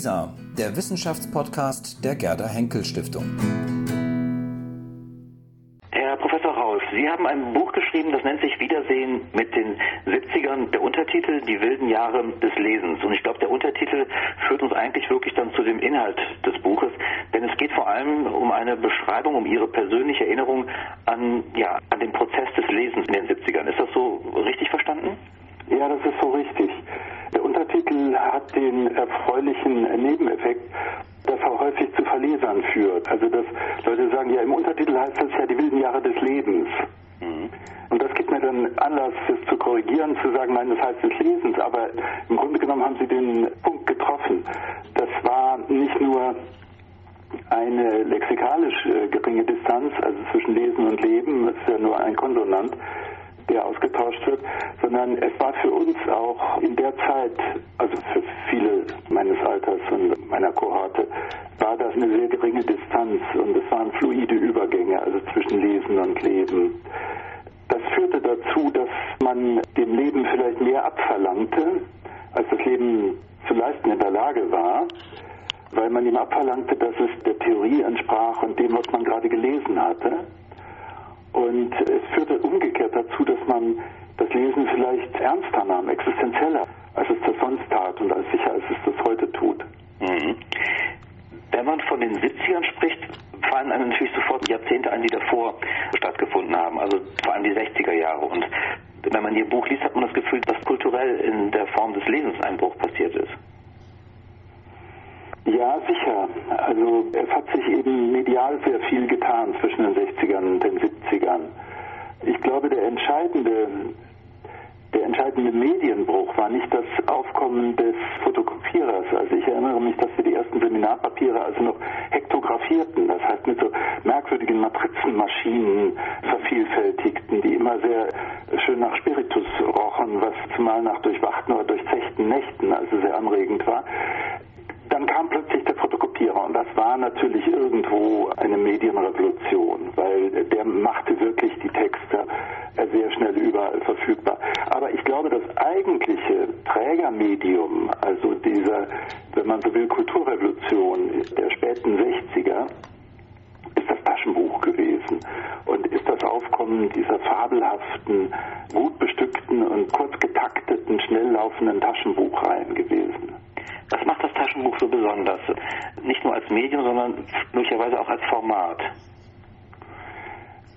WISA, der Wissenschaftspodcast der Gerda Henkel Stiftung. Herr Professor Raus, Sie haben ein Buch geschrieben, das nennt sich Wiedersehen mit den 70ern. Der Untertitel Die wilden Jahre des Lesens. Und ich glaube, der Untertitel führt uns eigentlich wirklich dann zu dem Inhalt des Buches. Denn es geht vor allem um eine Beschreibung, um Ihre persönliche Erinnerung an, ja, an den Prozess des Lesens in den 70ern. Ist das so richtig verstanden? Ja, das ist so richtig. Der Untertitel hat den erfreulichen Nebeneffekt, dass er häufig zu Verlesern führt. Also dass Leute sagen, ja im Untertitel heißt das ja die wilden Jahre des Lebens. Mhm. Und das gibt mir dann Anlass, es zu korrigieren, zu sagen, nein, das heißt des Lesens. Aber im Grunde genommen haben Sie den Punkt getroffen. Das war nicht nur eine lexikalisch äh, geringe Distanz, also zwischen Lesen und Leben, das ist ja nur ein Konsonant, der ausgetauscht wird, sondern es war für uns auch in der Zeit, also für viele meines Alters und meiner Kohorte, war das eine sehr geringe Distanz und es waren fluide Übergänge, also zwischen Lesen und Leben. Das führte dazu, dass man dem Leben vielleicht mehr abverlangte, als das Leben zu leisten in der Lage war, weil man ihm abverlangte, dass es der Theorie entsprach und dem, was man gerade gelesen hatte. Und es führte umgekehrt dazu, dass man das Lesen vielleicht ernster nahm, existenzieller, als es das sonst tat und als sicher als es das heute tut. Mhm. Wenn man von den 70ern spricht, fallen einem natürlich sofort Jahrzehnte ein, die davor stattgefunden haben, also vor allem die 60er Jahre. Und wenn man Ihr Buch liest, hat man das Gefühl, dass kulturell in der Form des Lesens ein Bruch passiert ist. Ja, sicher. Also es hat sich eben medial sehr viel getan zwischen den 60ern und den 70ern. Ich glaube, der entscheidende, der entscheidende Medienbruch war nicht das Aufkommen des Fotokopierers. Also ich erinnere mich, dass wir die ersten Seminarpapiere also noch hektografierten, das heißt mit so merkwürdigen Matrizenmaschinen vervielfältigten, die immer sehr schön nach Spiritus rochen, was zumal nach durchwachten oder durchzechten Nächten also sehr anregend war dann kam plötzlich der Fotokopierer und das war natürlich irgendwo eine Medienrevolution, weil der machte wirklich die Texte sehr schnell überall verfügbar. Aber ich glaube, das eigentliche Trägermedium, also dieser, wenn man so will, Kulturrevolution der späten 60er, ist das Taschenbuch gewesen und ist das Aufkommen dieser fabelhaften, gut bestückten und kurz getakteten, schnell laufenden Taschenbuchreihen gewesen. Taschenbuch so besonders? Nicht nur als Medium, sondern möglicherweise auch als Format.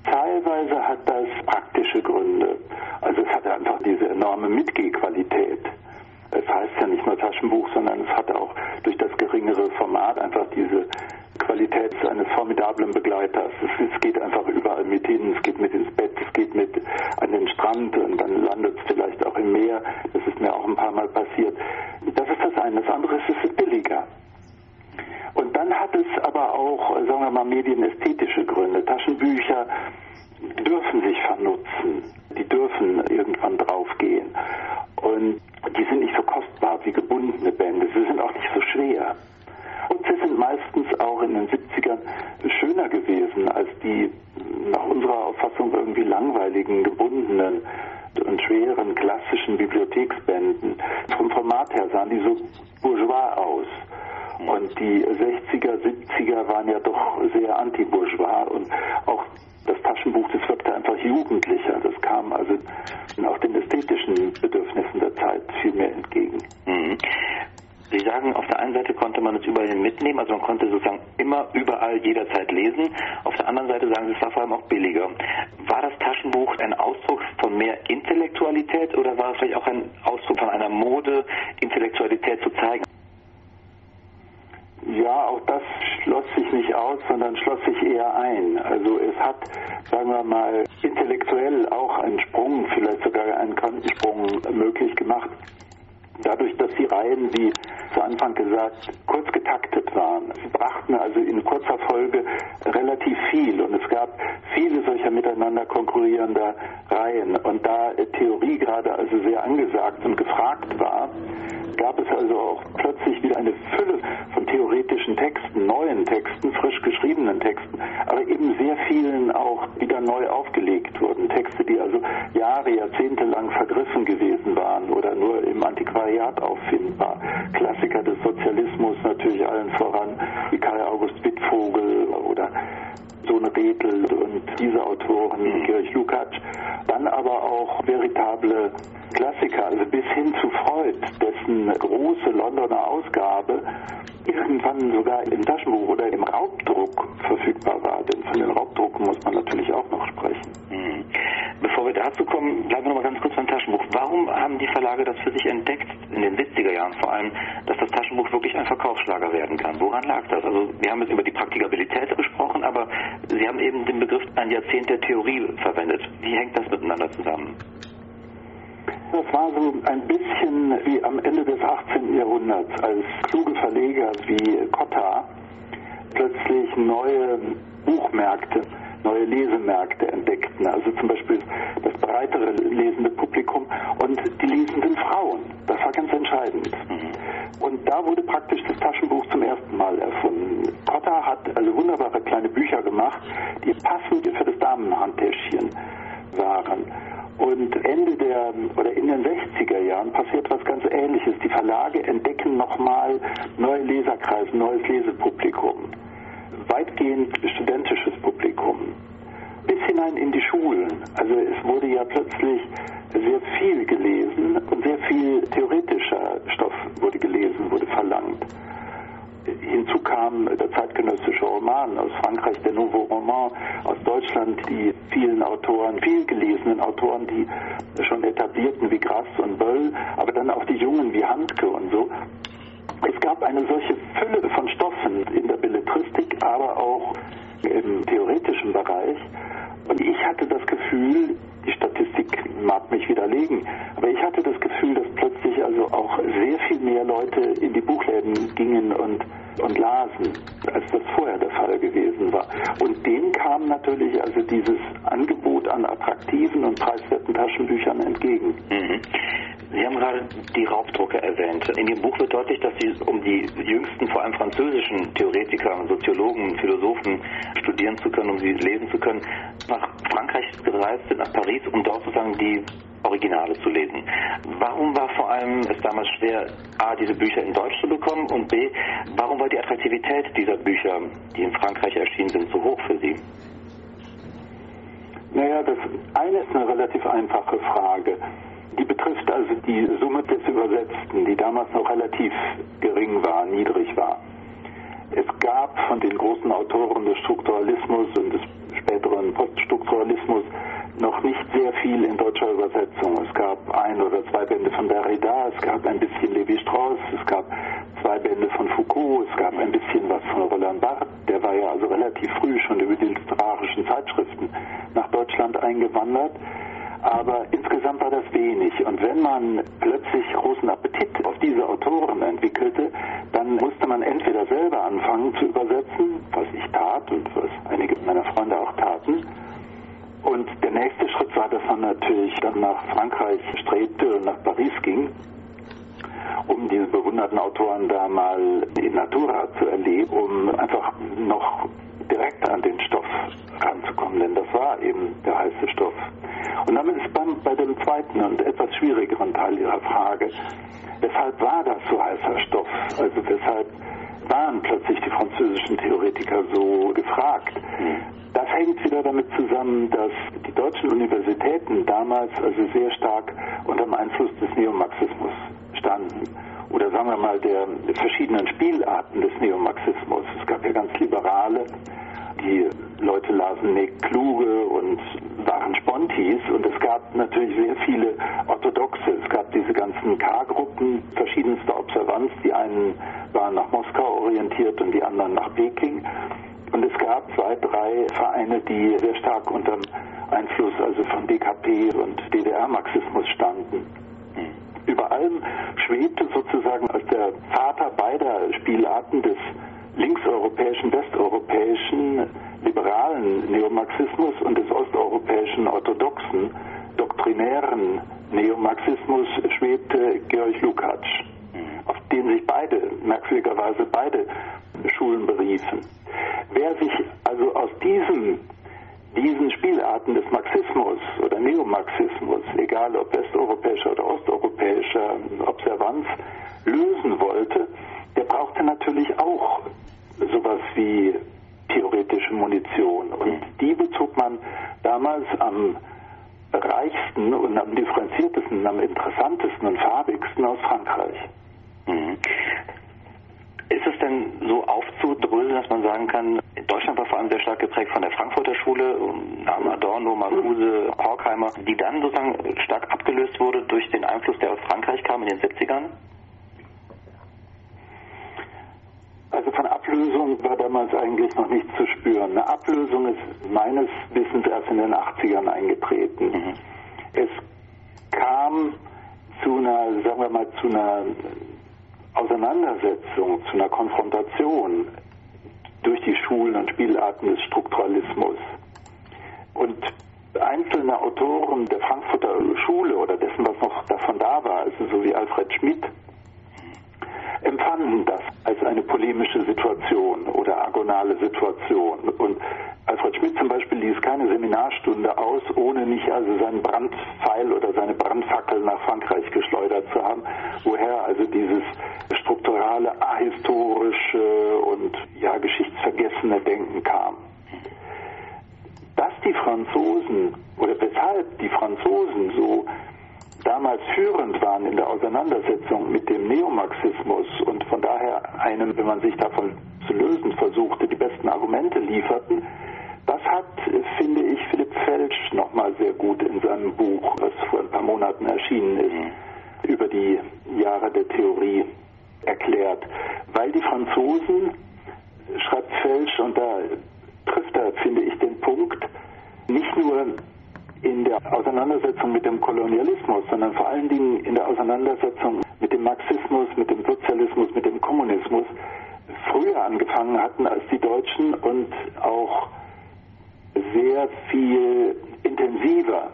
Teilweise hat das praktische Gründe. Also es hat einfach diese enorme Mitgehqualität. Es heißt ja nicht nur Taschenbuch, sondern es hat auch durch das geringere Format einfach diese Qualität eines formidablen Begleiters. Es, geht einfach überall mit hin, es geht mit ins Bett, es geht mit an den Strand und dann landet es vielleicht auch im Meer. Das ist mir auch ein paar Mal passiert. Das ist das eine. Das andere ist, es ist billiger. Und dann hat es aber auch, sagen wir mal, medienästhetische Gründe. Taschenbücher dürfen sich vernutzen. Die dürfen irgendwann draufgehen. Und die sind nicht so kostbar wie gebundene Bände. Sie sind auch nicht so schwer. Und sie sind meistens auch in den 70ern schöner gewesen als die nach unserer Auffassung irgendwie langweiligen, gebundenen und schweren klassischen Bibliotheksbänden. Vom Format her sahen die so bourgeois aus. Und die 60er, 70er waren ja doch sehr anti-bourgeois und auch das Taschenbuch, das wirkte einfach jugendlicher. Das kam also auch den ästhetischen Bedürfnissen der Zeit viel mehr entgegen. Mhm. Sie sagen, auf der einen Seite konnte man es überall mitnehmen, also man konnte sozusagen immer, überall, jederzeit lesen. Auf der anderen Seite sagen Sie, es war vor billiger. War das Taschenbuch ein Ausdruck von mehr Intellektualität oder war es vielleicht auch ein Ausdruck von einer Mode, Intellektualität zu zeigen? Ja, auch das schloss sich nicht aus, sondern schloss sich eher ein. Also es hat, sagen wir mal, intellektuell auch einen Sprung, vielleicht sogar einen Quantensprung möglich gemacht dadurch, dass die Reihen, wie zu Anfang gesagt, kurz getaktet waren. Brachten also in kurzer Folge relativ viel und es gab viele solcher miteinander konkurrierender Reihen. Und da Theorie gerade also sehr angesagt und gefragt war, gab es also auch plötzlich wieder eine Fülle von theoretischen Texten, neuen Texten, frisch geschriebenen Texten, aber eben sehr vielen auch wieder neu aufgelegt wurden. Texte, die also Jahre, Jahrzehnte lang vergriffen gewesen waren oder nur im Antiquariat auffindbar. Klassiker des Sozialismus natürlich allen voran wie Karl August Wittvogel oder Sohn Redl und diese Autoren, mhm. Georg Lukács, dann aber auch veritable Klassiker, also bis hin zu Freud, dessen große Londoner Ausgabe irgendwann sogar im Taschenbuch oder im Raubdruck verfügbar war. Denn von den Raubdrucken muss man natürlich auch noch sprechen. Mhm. Bevor wir dazu kommen, bleiben wir noch mal ganz kurz beim Taschenbuch. Warum haben die Verlage das für sich entdeckt, in den 70er Jahren vor allem, dass das Taschenbuch wirklich ein Verkaufsschlager werden kann? Woran lag das? Also wir haben jetzt über die Praktikabilität gesprochen, aber Sie haben eben den Begriff ein Jahrzehnt der Theorie verwendet. Wie hängt das miteinander zusammen? Das war so ein bisschen wie am Ende des 18. Jahrhunderts, als kluge Verleger wie Cotta plötzlich neue Buchmärkte, neue Lesemärkte entdeckten. Also zum Beispiel das breitere lesende Publikum und die lesenden Frauen. Das war ganz entscheidend. Mhm. Und da wurde praktisch das Taschenbuch zum ersten Mal erfunden. Cotta hat also wunderbare kleine Bücher gemacht, die passend für das Damenhandtäschchen waren. Und Ende der oder in den 60er Jahren passiert was ganz Ähnliches. Die Verlage entdecken nochmal neue Leserkreise, neues Lesepublikum. Weitgehend studentisches Publikum. Bis hinein in die Schulen. Also es wurde ja plötzlich sehr viel gelesen und sehr viel theoretischer Stoff wurde gelesen, wurde verlangt. Hinzu kam der zeitgenössische Roman aus Frankreich, der Nouveau Roman, aus Deutschland die vielen Autoren, viel gelesenen Autoren, die schon etablierten wie Grass und Böll, aber dann auch die Jungen wie Handke und so. Es gab eine solche Fülle von Stoffen in der Belletristik, aber auch im theoretischen Bereich. Und ich hatte das Gefühl, die Statistik mag mich widerlegen, aber ich hatte das Gefühl, dass plötzlich also auch sehr viel mehr Leute in die Buchläden gingen und, und lasen, als das vorher der Fall gewesen war. Und dem kam natürlich also dieses Angebot an attraktiven und preiswerten Taschenbüchern entgegen. Mhm. Sie haben gerade die Raubdrucke erwähnt. In Ihrem Buch wird deutlich, dass Sie, um die jüngsten, vor allem französischen Theoretiker, Soziologen, Philosophen studieren zu können, um sie lesen zu können, nach Frankreich gereist sind, nach Paris, um dort sozusagen die Originale zu lesen. Warum war vor allem es damals schwer, A, diese Bücher in Deutsch zu bekommen und B, warum war die Attraktivität dieser Bücher, die in Frankreich erschienen sind, so hoch für Sie? Naja, das eine ist eine relativ einfache Frage. Die betrifft also die Summe des Übersetzten, die damals noch relativ gering war, niedrig war. Es gab von den großen Autoren des Strukturalismus und des späteren Poststrukturalismus noch nicht sehr viel in deutscher Übersetzung. Es gab ein oder zwei Bände von Derrida, es gab ein bisschen Levi Strauss, es gab zwei Bände von Foucault, es gab ein bisschen was von Roland Barthes. Der war ja also relativ früh schon über die literarischen Zeitschriften nach Deutschland eingewandert aber insgesamt war das wenig. Und wenn man plötzlich großen Appetit auf diese Autoren entwickelte, dann musste man entweder selber anfangen zu übersetzen, was ich tat und was einige meiner Freunde auch taten. Und der nächste Schritt war, dass man natürlich dann nach Frankreich strebte und nach Paris ging, um diese bewunderten Autoren da mal in Natura zu erleben, um einfach noch direkt an den Stoff ranzukommen, denn das war eben der heiße Stoff. Und damit ist man bei dem zweiten und etwas schwierigeren Teil Ihrer Frage. Weshalb war das so heißer Stoff? Also weshalb waren plötzlich die französischen Theoretiker so gefragt? Das hängt wieder damit zusammen, dass die deutschen Universitäten damals also sehr stark unter dem Einfluss des Neomarxismus wir mal der verschiedenen Spielarten des Neomarxismus. Es gab ja ganz liberale die Leute lasen Nick Kluge und waren Spontis und es gab natürlich sehr viele Orthodoxe. Es gab diese ganzen K-Gruppen verschiedenster Observanz. Die einen waren nach Moskau orientiert und die anderen nach Peking. Und es gab zwei, drei Vereine, die sehr stark unter dem Einfluss also von DKP und DDR-Marxismus standen. Über allem schwebte sozusagen als der Vater beider Spielarten des linkseuropäischen, westeuropäischen liberalen Neomarxismus und des osteuropäischen orthodoxen doktrinären Neomarxismus schwebte Georg Lukács, auf den sich beide, merkwürdigerweise beide Schulen beriefen. Wer sich also aus diesem diesen Spielarten des Marxismus oder Neomarxismus, egal ob westeuropäischer oder osteuropäischer Observanz, lösen wollte, der braucht brauchte natürlich auch sowas wie theoretische Munition. Und die man damals am reichsten und am differenziertesten, am interessantesten und farbigsten aus Frankreich. Mhm. Ist es denn so aufzudröseln, dass man sagen kann, Deutschland war vor allem sehr stark geprägt von der Frankfurter Schule, Adorno, Marcuse, Horkheimer, die dann sozusagen stark abgelöst wurde durch den Einfluss, der aus Frankreich kam in den 70ern? Also von Ablösung war damals eigentlich noch nichts zu spüren. Eine Ablösung ist meines Wissens erst in den 80ern eingetreten. Mhm. Es kam zu einer, sagen wir mal, zu einer Auseinandersetzung, zu einer Konfrontation durch die Schulen und Spielarten des Strukturalismus. Und einzelne Autoren der Frankfurter Schule oder dessen, was noch davon da war, also so wie Alfred Schmidt, empfanden das als eine polemische Situation oder agonale Situation. Und Alfred Schmidt zum Beispiel ließ keine Seminarstunde aus, ohne nicht also seinen Brandpfeil oder seine Brandfackel nach Frankreich geschleudert zu haben, woher also dieses strukturale, ahistorische und ja geschichtsvergessene Denken kam. Dass die Franzosen oder weshalb die Franzosen so damals führend waren in der Auseinandersetzung mit dem Neomarxismus und von daher einem, wenn man sich davon zu lösen versuchte, die besten Argumente lieferten, das hat, finde ich, Philipp Felsch nochmal sehr gut in seinem Buch, was vor ein paar Monaten erschienen ist, über die Jahre der Theorie erklärt. Weil die Franzosen, schreibt Felsch, und da trifft er, finde ich, den Punkt, nicht nur in der Auseinandersetzung mit dem Kolonialismus, sondern vor allen Dingen in der Auseinandersetzung mit dem Marxismus, mit dem Sozialismus, mit dem Kommunismus früher angefangen hatten als die Deutschen und auch sehr viel intensiver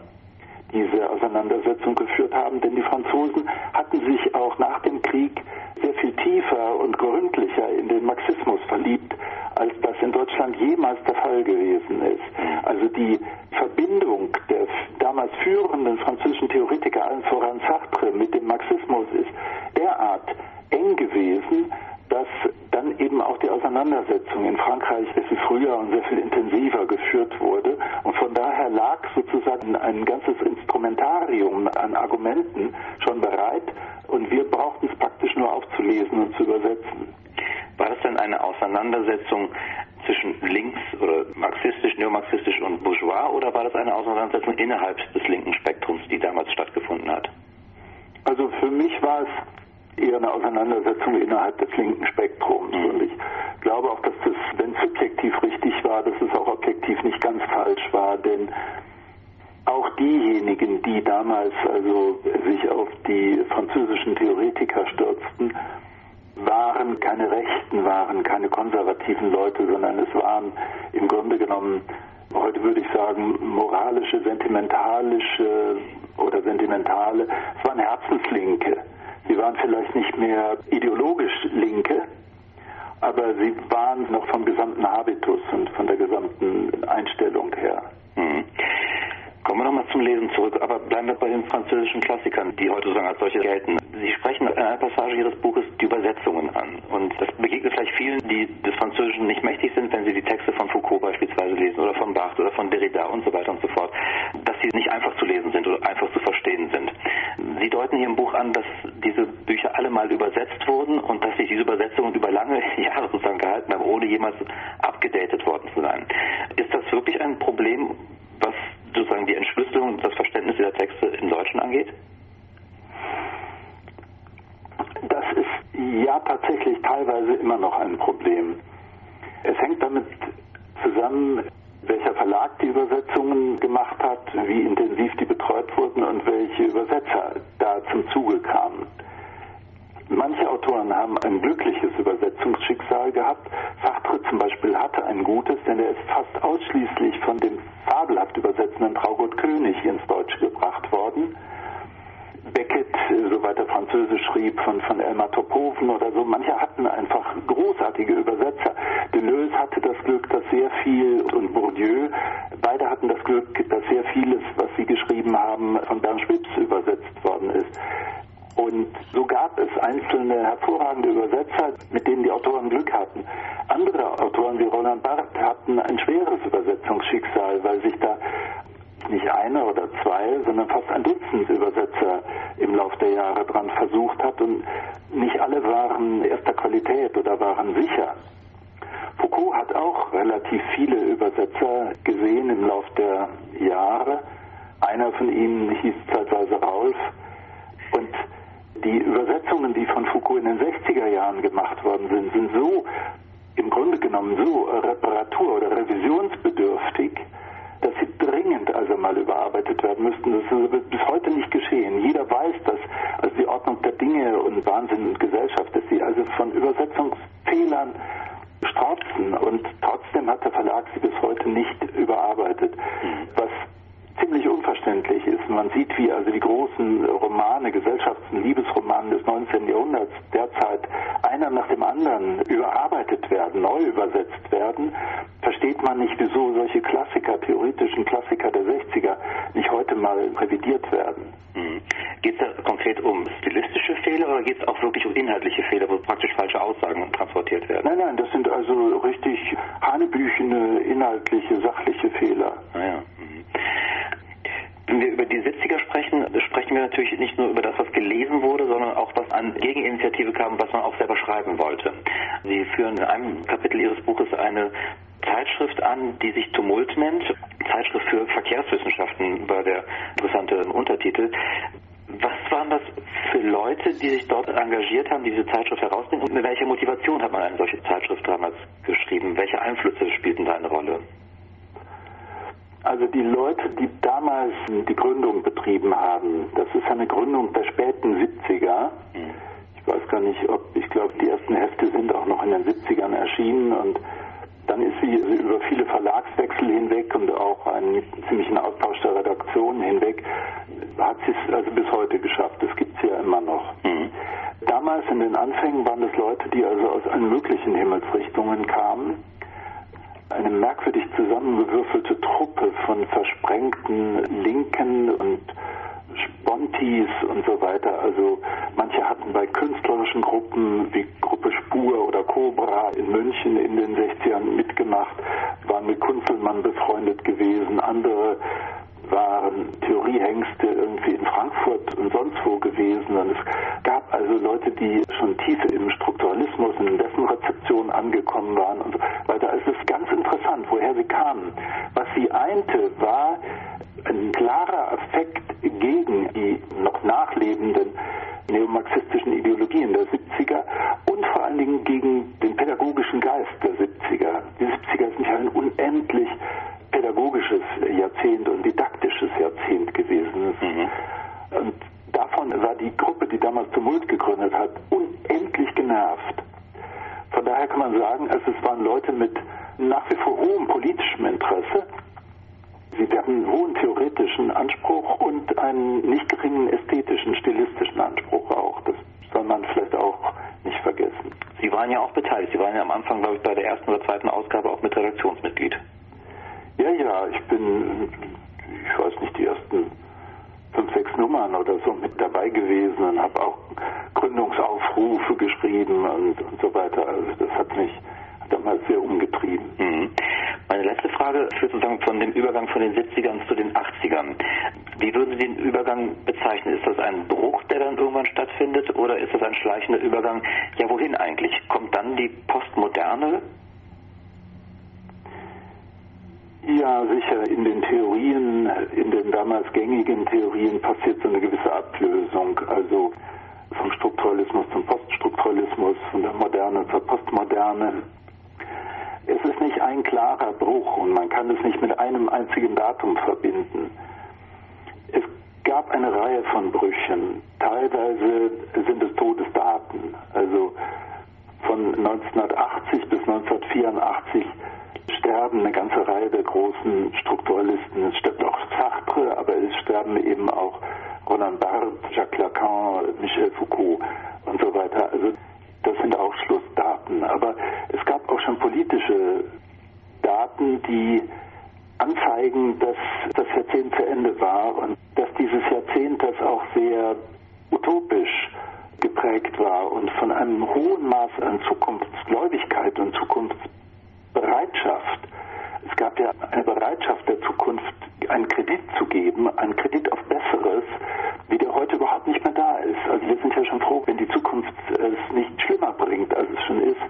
diese Auseinandersetzung geführt haben, denn die Franzosen hatten sich auch nach dem Krieg sehr viel tiefer und gründlicher in den Marxismus verliebt, als das in Deutschland jemals der Fall gewesen ist. Also die Verbindung der damals führenden französischen Theoretiker, allen voran Sartre, mit dem Marxismus ist derart eng gewesen, dass dann eben auch die Auseinandersetzung in Frankreich sehr viel früher und sehr viel intensiver geführt wurde. Und von daher lag sozusagen ein ganzes Instrumentarium an Argumenten schon bereit und wir brauchten es praktisch nur aufzulesen und zu übersetzen. War das denn eine Auseinandersetzung zwischen links oder marxistisch, neomarxistisch und bourgeois oder war das eine Auseinandersetzung innerhalb des linken Spektrums, die damals stattgefunden hat? Also für mich war es eher eine Auseinandersetzung innerhalb des linken Spektrums. Mhm. Und ich glaube auch, dass das, wenn es subjektiv richtig war, dass es auch objektiv nicht ganz falsch diejenigen, die damals also sich auf die französischen Theoretiker stürzten, waren keine Rechten, waren keine konservativen Leute, sondern es waren im Grunde genommen, heute würde ich sagen, moralische, sentimentalische oder sentimentale, es waren Herzenslinke Sie waren vielleicht nicht mehr ideologisch Linke, aber sie waren noch vom gesamten Habitus und von der gesamten Einstellung her. Hm. Kommen wir nochmal zum Lesen zurück, aber bleiben wir bei den französischen Klassikern, die heute sozusagen als solche gelten. Sie sprechen in einer Passage Ihres Buches die Übersetzungen an. Und das begegnet vielleicht vielen, die des Französischen nicht mächtig sind, wenn sie die Texte von Foucault beispielsweise lesen oder von Barthes oder von Derrida und so weiter und so fort, dass sie nicht einfach zu lesen sind oder einfach zu verstehen sind. Sie deuten hier im Buch an, dass diese Bücher alle mal übersetzt wurden und dass sich diese Übersetzungen über lange Jahre sozusagen gehalten haben, ohne jemals abgedatet worden zu sein. Ist das wirklich ein Problem, was sozusagen die Entschlüsselung und das Verständnis dieser Texte im Deutschen angeht? Das ist ja tatsächlich teilweise immer noch ein Problem. Es hängt damit zusammen, welcher Verlag die Übersetzungen gemacht hat, wie intensiv die betreut wurden und welche Übersetzer da zum Zuge kamen. Manche Autoren haben ein glückliches Übersetzungsschicksal gehabt. Sartre zum Beispiel hatte ein gutes, denn er ist fast ausschließlich von dem fabelhaft übersetzenden Traugott König ins Deutsche gebracht worden. Beckett, soweit er Französisch schrieb, von, von Elmar Topoven oder so. Manche hatten einfach großartige Übersetzer. Deleuze hatte das Glück, dass sehr viel, und Bourdieu, beide hatten das Glück, dass sehr vieles, was sie geschrieben haben, von Bernd Schwips übersetzt worden ist. Und so gab es einzelne hervorragende Übersetzer, mit denen die Autoren Glück hatten. Andere Autoren wie Roland Barthes hatten ein schweres Übersetzungsschicksal, weil sich da nicht eine oder zwei, sondern fast ein Dutzend Übersetzer im Laufe der Jahre dran versucht hat und nicht alle waren erster Qualität oder waren sicher. Foucault hat auch relativ viele Übersetzer gesehen im Laufe der Jahre. Einer von ihnen hieß zeitweise Raulf. Und die Übersetzungen, die von Foucault in den 60er Jahren gemacht worden sind, sind so im Grunde genommen so reparatur- oder revisionsbedürftig, dass sie dringend also mal überarbeitet werden müssten. Das ist bis heute nicht geschehen. Jeder weiß, dass also die Ordnung der Dinge und Wahnsinn und Gesellschaft, dass sie also von Übersetzungsfehlern strauzen und trotzdem hat der Verlag sie bis heute nicht überarbeitet. Was ziemlich unverständlich ist. Man sieht, wie also die großen Romane, Gesellschafts- und Liebesromane des 19. Jahrhunderts derzeit einer nach dem anderen überarbeitet werden, neu übersetzt werden, versteht man nicht, wieso solche Klassiker, theoretischen Klassiker der 60er nicht heute mal revidiert werden. Mhm. Geht es da konkret um stilistische Fehler oder geht es auch wirklich um inhaltliche Fehler, wo praktisch falsche Aussagen transportiert werden? Nein, nein, das sind also richtig hanebüchene, inhaltliche, sachliche Fehler. Ah, ja. Wenn wir über die 70er sprechen, sprechen wir natürlich nicht nur über das, was gelesen wurde, sondern auch was an Gegeninitiative kam, was schreiben wollte. Sie führen in einem Kapitel Ihres Buches eine Zeitschrift an, die sich Tumult nennt, Zeitschrift für Verkehrswissenschaften, war der interessante Untertitel. Was waren das für Leute, die sich dort engagiert haben, diese Zeitschrift herausnehmen und mit welcher Motivation hat man eine solche Zeitschrift damals geschrieben? Welche Einflüsse spielten da eine Rolle? Also die Leute, die damals die Gründung betrieben haben, das ist eine Gründung der späten 70er. Ich weiß gar nicht, ob, ich glaube, die ersten Hefte sind auch noch in den 70ern erschienen und dann ist sie über viele Verlagswechsel hinweg und auch einen ziemlichen Austausch der Redaktionen hinweg, hat sie es also bis heute geschafft. Das gibt es ja immer noch. Mhm. Damals in den Anfängen waren das Leute, die also aus allen möglichen Himmelsrichtungen kamen eine merkwürdig zusammengewürfelte Truppe von versprengten Linken und Spontis und so weiter. Also manche hatten bei künstlerischen Gruppen wie Gruppe Spur oder Cobra in München in den 60ern mitgemacht, waren mit Kunzelmann befreundet gewesen. Andere waren Theoriehengste irgendwie in Frankfurt und sonst wo gewesen. Und es gab also Leute, die schon tief im Strukturalismus in dessen Rezeption angekommen waren und so weiter. Es ist ganz interessant, woher sie kamen. Was sie einte, war nachlebenden neomarxistischen Ideologien der 70er und vor allen Dingen gegen den pädagogischen Geist der 70er. Die 70er sind ja ein unendlich pädagogisches Jahrzehnt und didaktisches Jahrzehnt gewesen. Mhm. Und davon war die Gruppe, die damals Tumult gegründet hat, unendlich genervt. Von daher kann man sagen, es waren Leute mit nach wie vor hohem politischem Interesse. Einen hohen theoretischen Anspruch und einen nicht geringen ästhetischen, stilistischen Anspruch auch. Das soll man vielleicht auch nicht vergessen. Sie waren ja auch beteiligt. Sie waren ja am Anfang, glaube ich, bei der ersten oder zweiten Ausgabe auch mit Redaktionsmitglied. Ja, ja, ich bin, ich weiß nicht, die ersten fünf, sechs Nummern oder so mit dabei gewesen und habe auch Gründungsaufrufe geschrieben und, und so weiter. Also das hat mich damals sehr umgetrieben. Mhm. Meine letzte Frage führt sozusagen von dem Übergang von den 70ern zu den 80ern. Wie würden Sie den Übergang bezeichnen? Ist das ein Bruch, der dann irgendwann stattfindet oder ist das ein schleichender Übergang? Ja, wohin eigentlich? Kommt dann die Postmoderne Ja, sicher. In den Theorien, in den damals gängigen Theorien passiert so eine gewisse Ablösung. Also vom Strukturalismus zum Poststrukturalismus, von der Moderne zur Postmoderne. Es ist nicht ein klarer Bruch und man kann es nicht mit einem einzigen Datum verbinden. Es gab eine Reihe von Brüchen. Teilweise sind es Todesdaten. Also von 1980 bis 1984 sterben eine ganze Reihe der großen Strukturalisten. Es stirbt auch Sartre, aber es sterben eben auch Roland Barthes, Jacques Lacan, Michel Foucault und so die anzeigen, dass das Jahrzehnt zu Ende war und dass dieses Jahrzehnt, das auch sehr utopisch geprägt war und von einem hohen Maß an Zukunftsgläubigkeit und Zukunftsbereitschaft. Es gab ja eine Bereitschaft der Zukunft, einen Kredit zu geben, einen Kredit auf Besseres, wie der heute überhaupt nicht mehr da ist. Also wir sind ja schon froh, wenn die Zukunft es nicht schlimmer bringt, als es schon ist.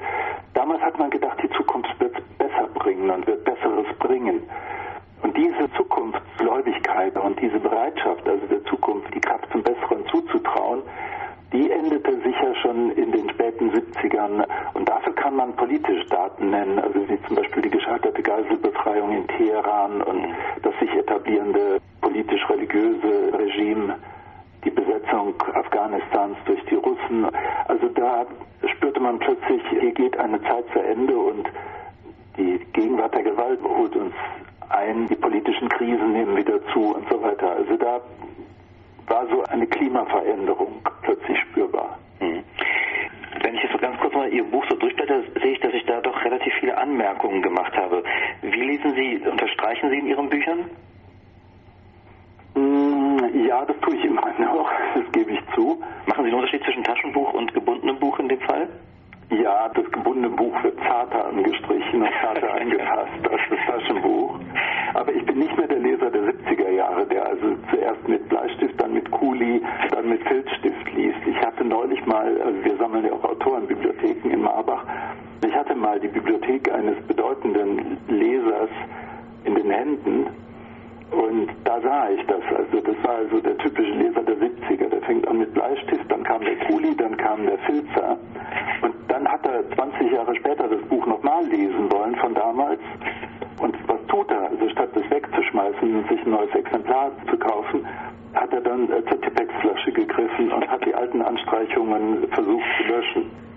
Damals hat man gedacht, die Zukunft wird es besser bringen und wird Besseres bringen. Und diese Zukunftsgläubigkeit und diese Bereitschaft, also der Zukunft die Kraft zum Besseren zuzutrauen, die endete sicher schon in den späten 70ern. Und dafür kann man politische Daten nennen, also wie zum Beispiel die gescheiterte Geiselbefreiung in Teheran und das sich etablierende politisch-religiöse Regime, die Besetzung Afghanistans durch die Russen. Also da spürte man plötzlich, hier geht eine Zeit zu Ende und die Gegenwart der Gewalt holt uns ein, die politischen Krisen nehmen wieder zu und so weiter. Also da war so eine Klimaveränderung plötzlich spürbar. Hm. Wenn ich jetzt ganz kurz mal Ihr Buch so durchblätter, sehe ich, dass ich da doch relativ viele Anmerkungen gemacht habe. Wie lesen Sie, unterstreichen Sie in Ihren Büchern? Ja, das tue ich immer noch, das gebe ich zu. Machen Sie einen Unterschied zwischen Taschenbuch und gebundenem Buch in dem Fall? Ja, das gebundene Buch wird zarter angestrichen und zarter angepasst als das Taschenbuch. Aber ich bin nicht mehr der Leser der 70er Jahre, der also zuerst mit Bleistift, dann mit Kuli, dann mit Filzstift liest. Ich hatte neulich mal, also wir sammeln ja auch Autorenbibliotheken in Marbach, ich hatte mal die Bibliothek eines bedeutenden Lesers in den Händen und da sah ich das. Also das war also der typische Leser der 70er. Der fängt an mit Bleistift, dann kam der Kuli, dann kam der Filzer. Und dann hat er 20 Jahre später das Buch nochmal lesen wollen von damals. Und was tut er? Also statt das wegzuschmeißen und sich ein neues Exemplar zu kaufen, hat er dann äh, zur Tipex-Flasche gegriffen und hat die alten Anstreichungen versucht zu löschen.